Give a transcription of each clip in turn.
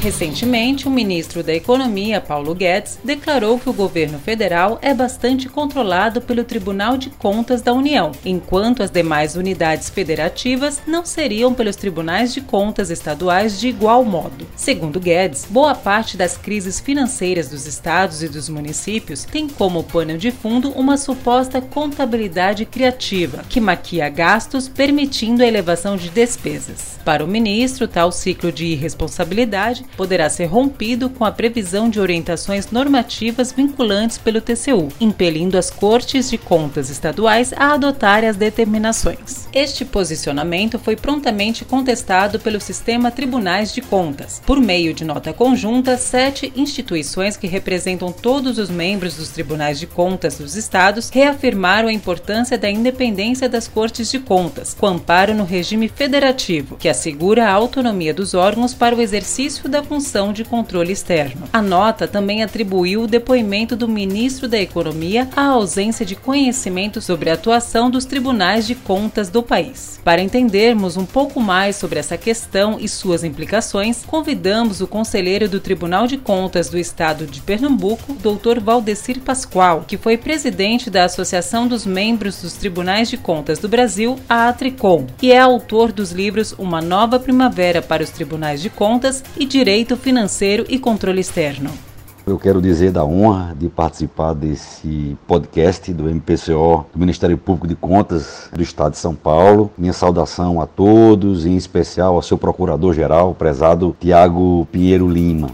Recentemente, o ministro da Economia, Paulo Guedes, declarou que o governo federal é bastante controlado pelo Tribunal de Contas da União, enquanto as demais unidades federativas não seriam pelos tribunais de contas estaduais de igual modo. Segundo Guedes, boa parte das crises financeiras dos estados e dos municípios tem como pano de fundo uma suposta contabilidade criativa, que maquia gastos, permitindo a elevação de despesas. Para o ministro, tal ciclo de irresponsabilidade poderá ser rompido com a previsão de orientações normativas vinculantes pelo TCU, impelindo as Cortes de Contas estaduais a adotarem as determinações. Este posicionamento foi prontamente contestado pelo sistema Tribunais de Contas. Por meio de nota conjunta, sete instituições que representam todos os membros dos Tribunais de Contas dos estados reafirmaram a importância da independência das Cortes de Contas, com amparo no regime federativo, que assegura a autonomia dos órgãos para o exercício da da função de controle externo. A nota também atribuiu o depoimento do ministro da Economia à ausência de conhecimento sobre a atuação dos tribunais de contas do país. Para entendermos um pouco mais sobre essa questão e suas implicações, convidamos o conselheiro do Tribunal de Contas do Estado de Pernambuco, Dr. Valdecir Pascoal, que foi presidente da Associação dos Membros dos Tribunais de Contas do Brasil, a Atricom, e é autor dos livros Uma Nova Primavera para os Tribunais de Contas e Direito Direito Financeiro e Controle Externo. Eu quero dizer da honra de participar desse podcast do MPCO, do Ministério Público de Contas do Estado de São Paulo. Minha saudação a todos, em especial ao seu procurador-geral, prezado Tiago Pinheiro Lima.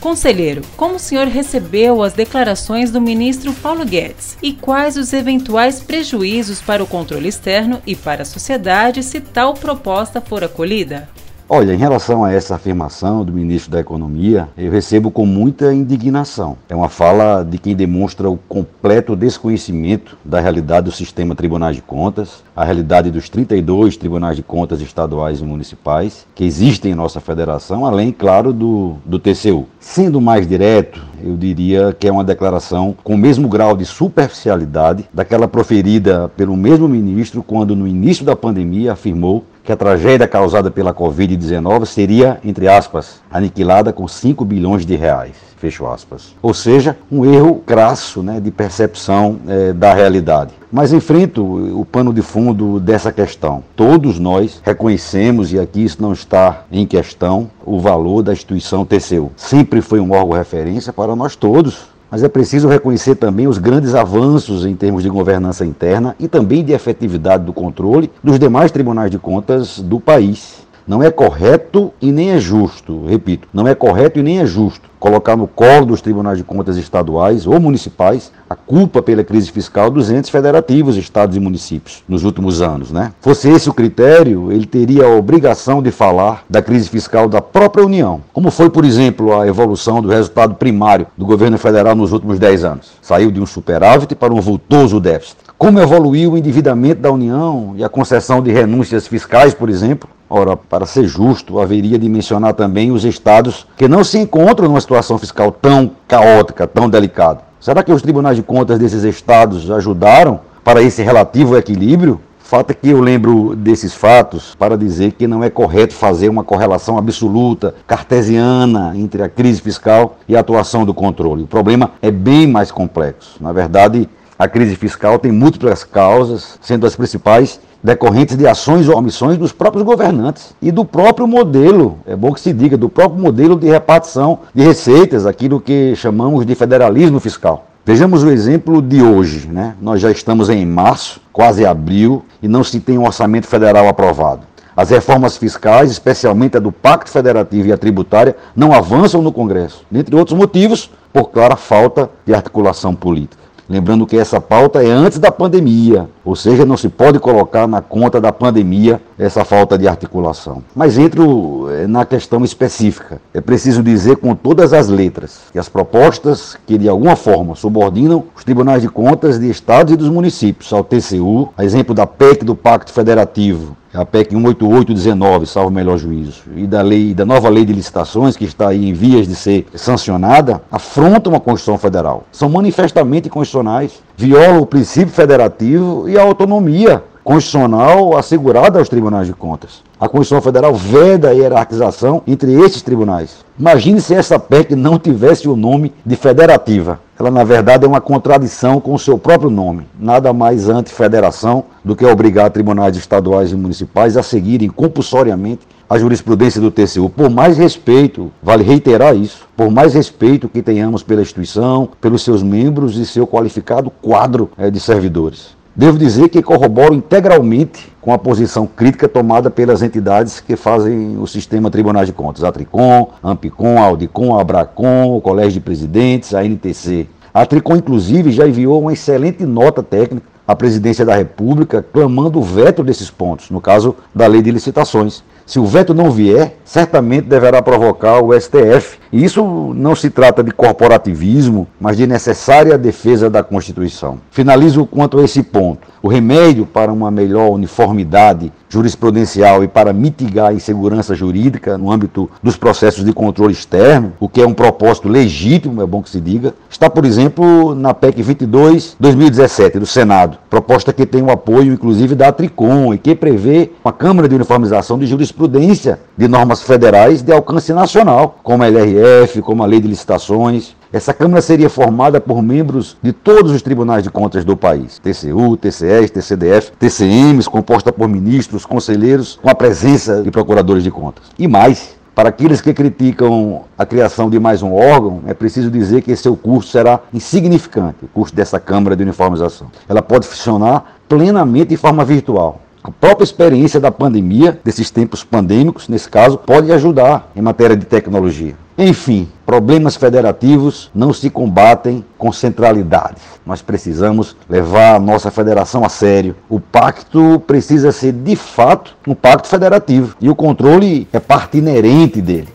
Conselheiro, como o senhor recebeu as declarações do ministro Paulo Guedes e quais os eventuais prejuízos para o controle externo e para a sociedade se tal proposta for acolhida? Olha, em relação a essa afirmação do ministro da Economia, eu recebo com muita indignação. É uma fala de quem demonstra o completo desconhecimento da realidade do sistema tribunais de contas, a realidade dos 32 tribunais de contas estaduais e municipais que existem em nossa federação, além, claro, do, do TCU. Sendo mais direto, eu diria que é uma declaração com o mesmo grau de superficialidade daquela proferida pelo mesmo ministro quando, no início da pandemia, afirmou que a tragédia causada pela Covid-19 seria, entre aspas, aniquilada com 5 bilhões de reais. Fecho aspas. Ou seja, um erro crasso né, de percepção é, da realidade. Mas enfrento o pano de fundo dessa questão. Todos nós reconhecemos, e aqui isso não está em questão, o valor da instituição TCU. Sempre foi um órgão referência para nós todos, mas é preciso reconhecer também os grandes avanços em termos de governança interna e também de efetividade do controle dos demais tribunais de contas do país. Não é correto e nem é justo, repito, não é correto e nem é justo colocar no colo dos tribunais de contas estaduais ou municipais a culpa pela crise fiscal dos entes federativos, estados e municípios, nos últimos anos. Né? Fosse esse o critério, ele teria a obrigação de falar da crise fiscal da própria União, como foi, por exemplo, a evolução do resultado primário do governo federal nos últimos 10 anos. Saiu de um superávit para um vultoso déficit. Como evoluiu o endividamento da União e a concessão de renúncias fiscais, por exemplo, Ora, para ser justo, haveria de mencionar também os estados que não se encontram numa situação fiscal tão caótica, tão delicada. Será que os tribunais de contas desses estados ajudaram para esse relativo equilíbrio? Fato é que eu lembro desses fatos para dizer que não é correto fazer uma correlação absoluta, cartesiana, entre a crise fiscal e a atuação do controle. O problema é bem mais complexo. Na verdade, a crise fiscal tem múltiplas causas, sendo as principais decorrentes de ações ou omissões dos próprios governantes e do próprio modelo, é bom que se diga, do próprio modelo de repartição de receitas, aquilo que chamamos de federalismo fiscal. Vejamos o exemplo de hoje, né? Nós já estamos em março, quase abril, e não se tem um orçamento federal aprovado. As reformas fiscais, especialmente a do Pacto Federativo e a tributária, não avançam no Congresso, dentre outros motivos, por clara falta de articulação política. Lembrando que essa pauta é antes da pandemia, Ou seja, não se pode colocar na conta da pandemia essa falta de articulação. Mas entro eh, na questão específica. É preciso dizer com todas as letras que as propostas que de alguma forma subordinam os tribunais de contas de estados e dos municípios ao TCU, a exemplo da PEC do Pacto Federativo a PEC 18819, salvo melhor juízo, e da lei, da nova lei de licitações, que está aí em vias de ser sancionada, afrontam a Constituição Federal. São manifestamente constitucionais, violam o princípio federativo e a autonomia constitucional assegurada aos tribunais de contas. A Constituição Federal veda a hierarquização entre esses tribunais. Imagine se essa PEC não tivesse o nome de federativa. Ela, na verdade, é uma contradição com o seu próprio nome. Nada mais anti-federação do que obrigar tribunais estaduais e municipais a seguirem compulsoriamente a jurisprudência do TCU. Por mais respeito, vale reiterar isso, por mais respeito que tenhamos pela instituição, pelos seus membros e seu qualificado quadro é, de servidores. Devo dizer que corroboro integralmente com a posição crítica tomada pelas entidades que fazem o sistema Tribunais de Contas, a Tricom, a Ampicom, a Audicom, a Abracom, o Colégio de Presidentes, a NTC. A Tricom, inclusive, já enviou uma excelente nota técnica à Presidência da República clamando o veto desses pontos, no caso da Lei de Licitações. Se o veto não vier, certamente deverá provocar o STF. E isso não se trata de corporativismo, mas de necessária defesa da Constituição. Finalizo quanto a esse ponto. O remédio para uma melhor uniformidade jurisprudencial e para mitigar a insegurança jurídica no âmbito dos processos de controle externo, o que é um propósito legítimo, é bom que se diga, está, por exemplo, na PEC 22/2017 do Senado, proposta que tem o apoio inclusive da Tricom e que prevê uma Câmara de Uniformização de Jurisprudência de normas federais de alcance nacional, como a LRF, como a Lei de Licitações, essa Câmara seria formada por membros de todos os tribunais de contas do país: TCU, TCS, TCDF, TCMs, composta por ministros, conselheiros, com a presença de procuradores de contas. E mais, para aqueles que criticam a criação de mais um órgão, é preciso dizer que seu custo será insignificante, o custo dessa Câmara de Uniformização. Ela pode funcionar plenamente de forma virtual. A própria experiência da pandemia, desses tempos pandêmicos, nesse caso, pode ajudar em matéria de tecnologia. Enfim, problemas federativos não se combatem com centralidade. Nós precisamos levar a nossa federação a sério. O pacto precisa ser, de fato, um pacto federativo. E o controle é parte inerente dele.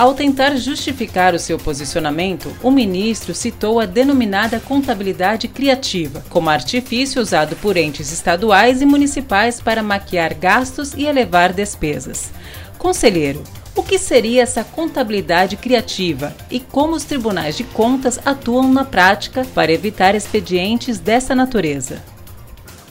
Ao tentar justificar o seu posicionamento, o ministro citou a denominada contabilidade criativa, como artifício usado por entes estaduais e municipais para maquiar gastos e elevar despesas. Conselheiro, o que seria essa contabilidade criativa e como os tribunais de contas atuam na prática para evitar expedientes dessa natureza?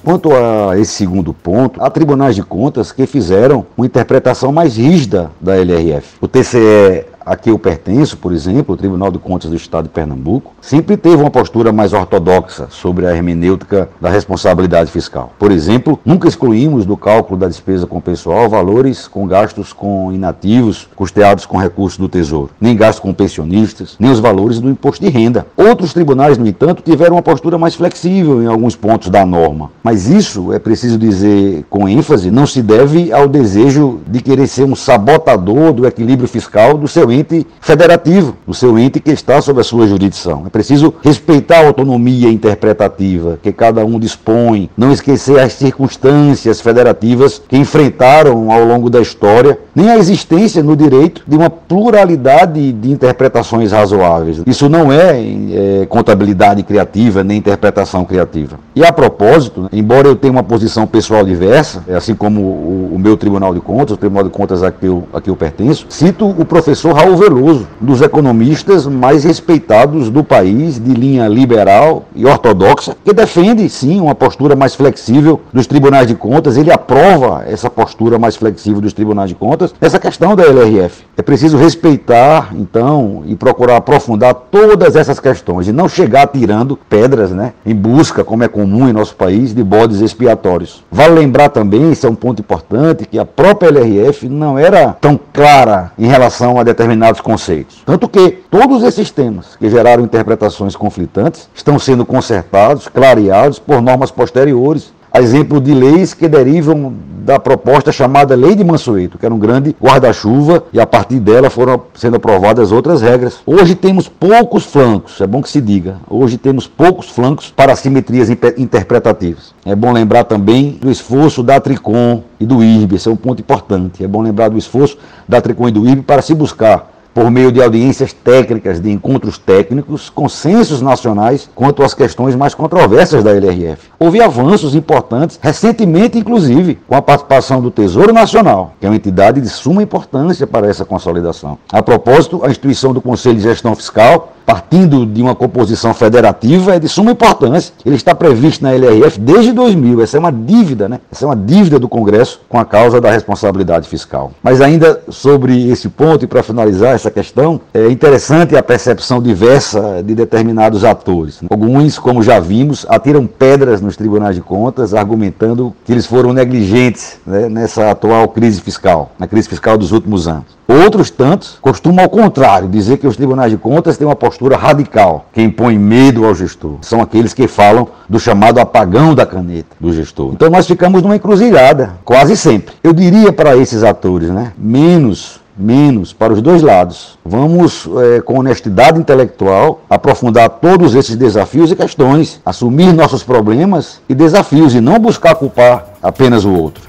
Quanto a esse segundo ponto, há tribunais de contas que fizeram uma interpretação mais rígida da LRF. O TCE a que eu pertenço, por exemplo, o Tribunal de Contas do Estado de Pernambuco, sempre teve uma postura mais ortodoxa sobre a hermenêutica da responsabilidade fiscal. Por exemplo, nunca excluímos do cálculo da despesa com pessoal valores com gastos com inativos custeados com recursos do Tesouro, nem gastos com pensionistas, nem os valores do imposto de renda. Outros tribunais, no entanto, tiveram uma postura mais flexível em alguns pontos da norma. Mas isso, é preciso dizer com ênfase, não se deve ao desejo de querer ser um sabotador do equilíbrio fiscal do seu ente ente federativo, o seu ente que está sob a sua jurisdição. É preciso respeitar a autonomia interpretativa que cada um dispõe, não esquecer as circunstâncias federativas que enfrentaram ao longo da história, nem a existência no direito de uma pluralidade de interpretações razoáveis. Isso não é, é contabilidade criativa nem interpretação criativa. E a propósito, né, embora eu tenha uma posição pessoal diversa, é assim como o, o meu Tribunal de Contas, o Tribunal de Contas a que eu, a que eu pertenço, cito o professor Raul Veloso, dos economistas mais respeitados do país, de linha liberal e ortodoxa, que defende, sim, uma postura mais flexível dos tribunais de contas. Ele aprova essa postura mais flexível dos tribunais de contas, essa questão da LRF. É preciso respeitar, então, e procurar aprofundar todas essas questões e não chegar tirando pedras, né, em busca, como é comum em nosso país, de bodes expiatórios. Vale lembrar também, isso é um ponto importante, que a própria LRF não era tão clara em relação a determinados conceitos. Tanto que todos esses temas que geraram interpretações conflitantes estão sendo consertados, clareados por normas posteriores a exemplo de leis que derivam da proposta chamada Lei de Mansueto, que era um grande guarda-chuva, e a partir dela foram sendo aprovadas outras regras. Hoje temos poucos flancos, é bom que se diga, hoje temos poucos flancos para simetrias interpretativas. É bom lembrar também do esforço da Tricom e do IRB, esse é um ponto importante. É bom lembrar do esforço da Tricom e do IRB para se buscar por meio de audiências técnicas, de encontros técnicos, consensos nacionais quanto às questões mais controversas da LRF. Houve avanços importantes, recentemente, inclusive, com a participação do Tesouro Nacional, que é uma entidade de suma importância para essa consolidação. A propósito, a instituição do Conselho de Gestão Fiscal partindo de uma composição federativa, é de suma importância. Ele está previsto na LRF desde 2000. Essa é uma dívida, né? Essa é uma dívida do Congresso com a causa da responsabilidade fiscal. Mas ainda sobre esse ponto, e para finalizar essa questão, é interessante a percepção diversa de determinados atores. Alguns, como já vimos, atiram pedras nos tribunais de contas, argumentando que eles foram negligentes né, nessa atual crise fiscal, na crise fiscal dos últimos anos. Outros tantos costumam, ao contrário, dizer que os tribunais de contas têm uma postura radical, que impõe medo ao gestor. São aqueles que falam do chamado apagão da caneta do gestor. Então nós ficamos numa encruzilhada, quase sempre. Eu diria para esses atores, né? Menos menos para os dois lados. Vamos, é, com honestidade intelectual, aprofundar todos esses desafios e questões, assumir nossos problemas e desafios e não buscar culpar apenas o outro.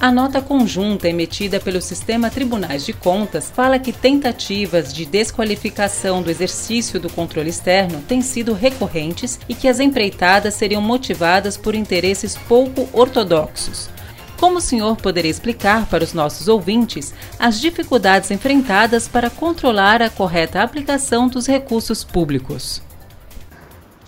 A nota conjunta emitida pelo Sistema Tribunais de Contas fala que tentativas de desqualificação do exercício do controle externo têm sido recorrentes e que as empreitadas seriam motivadas por interesses pouco ortodoxos. Como o senhor poderia explicar para os nossos ouvintes as dificuldades enfrentadas para controlar a correta aplicação dos recursos públicos?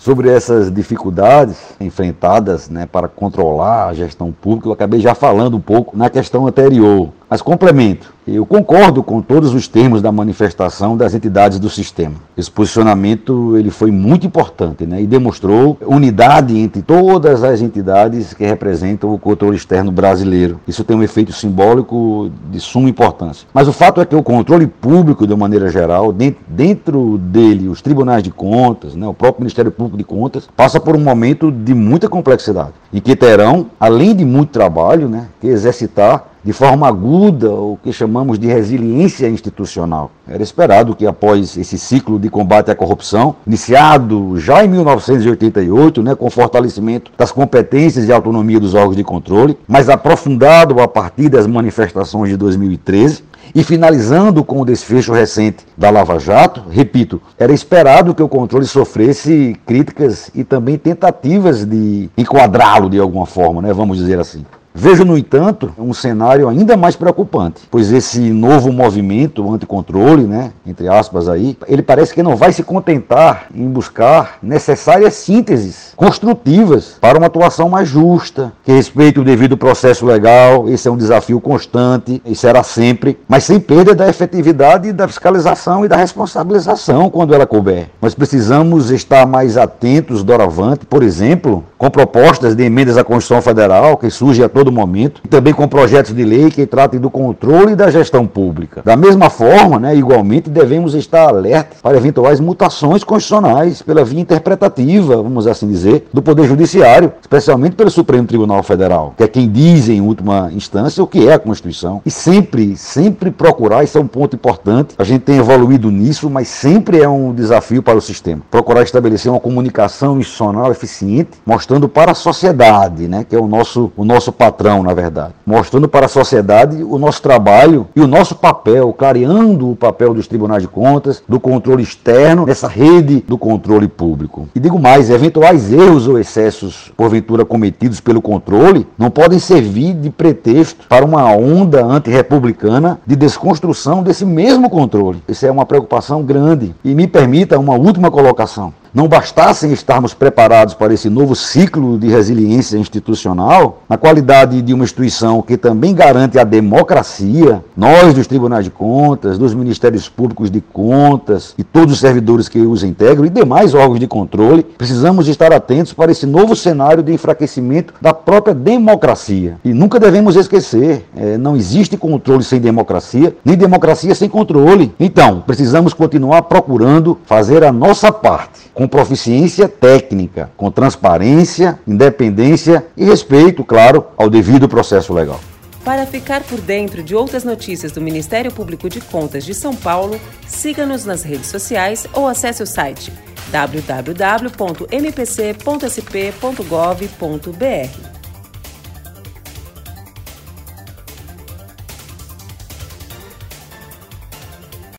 Sobre essas dificuldades enfrentadas né, para controlar a gestão pública, eu acabei já falando um pouco na questão anterior. Mas complemento, eu concordo com todos os termos da manifestação das entidades do sistema. Esse posicionamento ele foi muito importante né, e demonstrou unidade entre todas as entidades que representam o controle externo brasileiro. Isso tem um efeito simbólico de suma importância. Mas o fato é que o controle público, de maneira geral, dentro dele, os tribunais de contas, né, o próprio Ministério Público de Contas, passa por um momento de muita complexidade e que terão, além de muito trabalho, né, que exercitar de forma aguda o que chamamos de resiliência institucional. Era esperado que após esse ciclo de combate à corrupção, iniciado já em 1988, né, com fortalecimento das competências e autonomia dos órgãos de controle, mas aprofundado a partir das manifestações de 2013, e finalizando com o desfecho recente da Lava Jato, repito, era esperado que o controle sofresse críticas e também tentativas de enquadrá-lo de alguma forma, né, vamos dizer assim. Vejo, no entanto, um cenário ainda mais preocupante, pois esse novo movimento anticontrole, né, entre aspas aí, ele parece que não vai se contentar em buscar necessárias sínteses construtivas para uma atuação mais justa, que respeite o devido processo legal, esse é um desafio constante e será sempre, mas sem perda da efetividade da fiscalização e da responsabilização quando ela couber. Nós precisamos estar mais atentos doravante, por exemplo, com propostas de emendas à Constituição Federal que surgem a todo todo momento, e também com projetos de lei que tratem do controle da gestão pública. Da mesma forma, né, igualmente, devemos estar alertas para eventuais mutações constitucionais pela via interpretativa, vamos assim dizer, do Poder Judiciário, especialmente pelo Supremo Tribunal Federal, que é quem diz, em última instância, o que é a Constituição. E sempre, sempre procurar, isso é um ponto importante, a gente tem evoluído nisso, mas sempre é um desafio para o sistema. Procurar estabelecer uma comunicação institucional eficiente, mostrando para a sociedade, né, que é o nosso, o nosso papel patrão, na verdade, mostrando para a sociedade o nosso trabalho e o nosso papel, clareando o papel dos tribunais de contas, do controle externo, nessa rede do controle público. E digo mais, eventuais erros ou excessos, porventura cometidos pelo controle, não podem servir de pretexto para uma onda antirrepublicana de desconstrução desse mesmo controle. Isso é uma preocupação grande. E me permita uma última colocação não bastassem estarmos preparados para esse novo ciclo de resiliência institucional, na qualidade de uma instituição que também garante a democracia, nós dos tribunais de contas, dos ministérios públicos de contas e todos os servidores que os integram e demais órgãos de controle, precisamos estar atentos para esse novo cenário de enfraquecimento da própria democracia. E nunca devemos esquecer, é, não existe controle sem democracia, nem democracia sem controle. Então, precisamos continuar procurando fazer a nossa parte com proficiência técnica, com transparência, independência e respeito, claro, ao devido processo legal. Para ficar por dentro de outras notícias do Ministério Público de Contas de São Paulo, siga-nos nas redes sociais ou acesse o site www.mpc.sp.gov.br.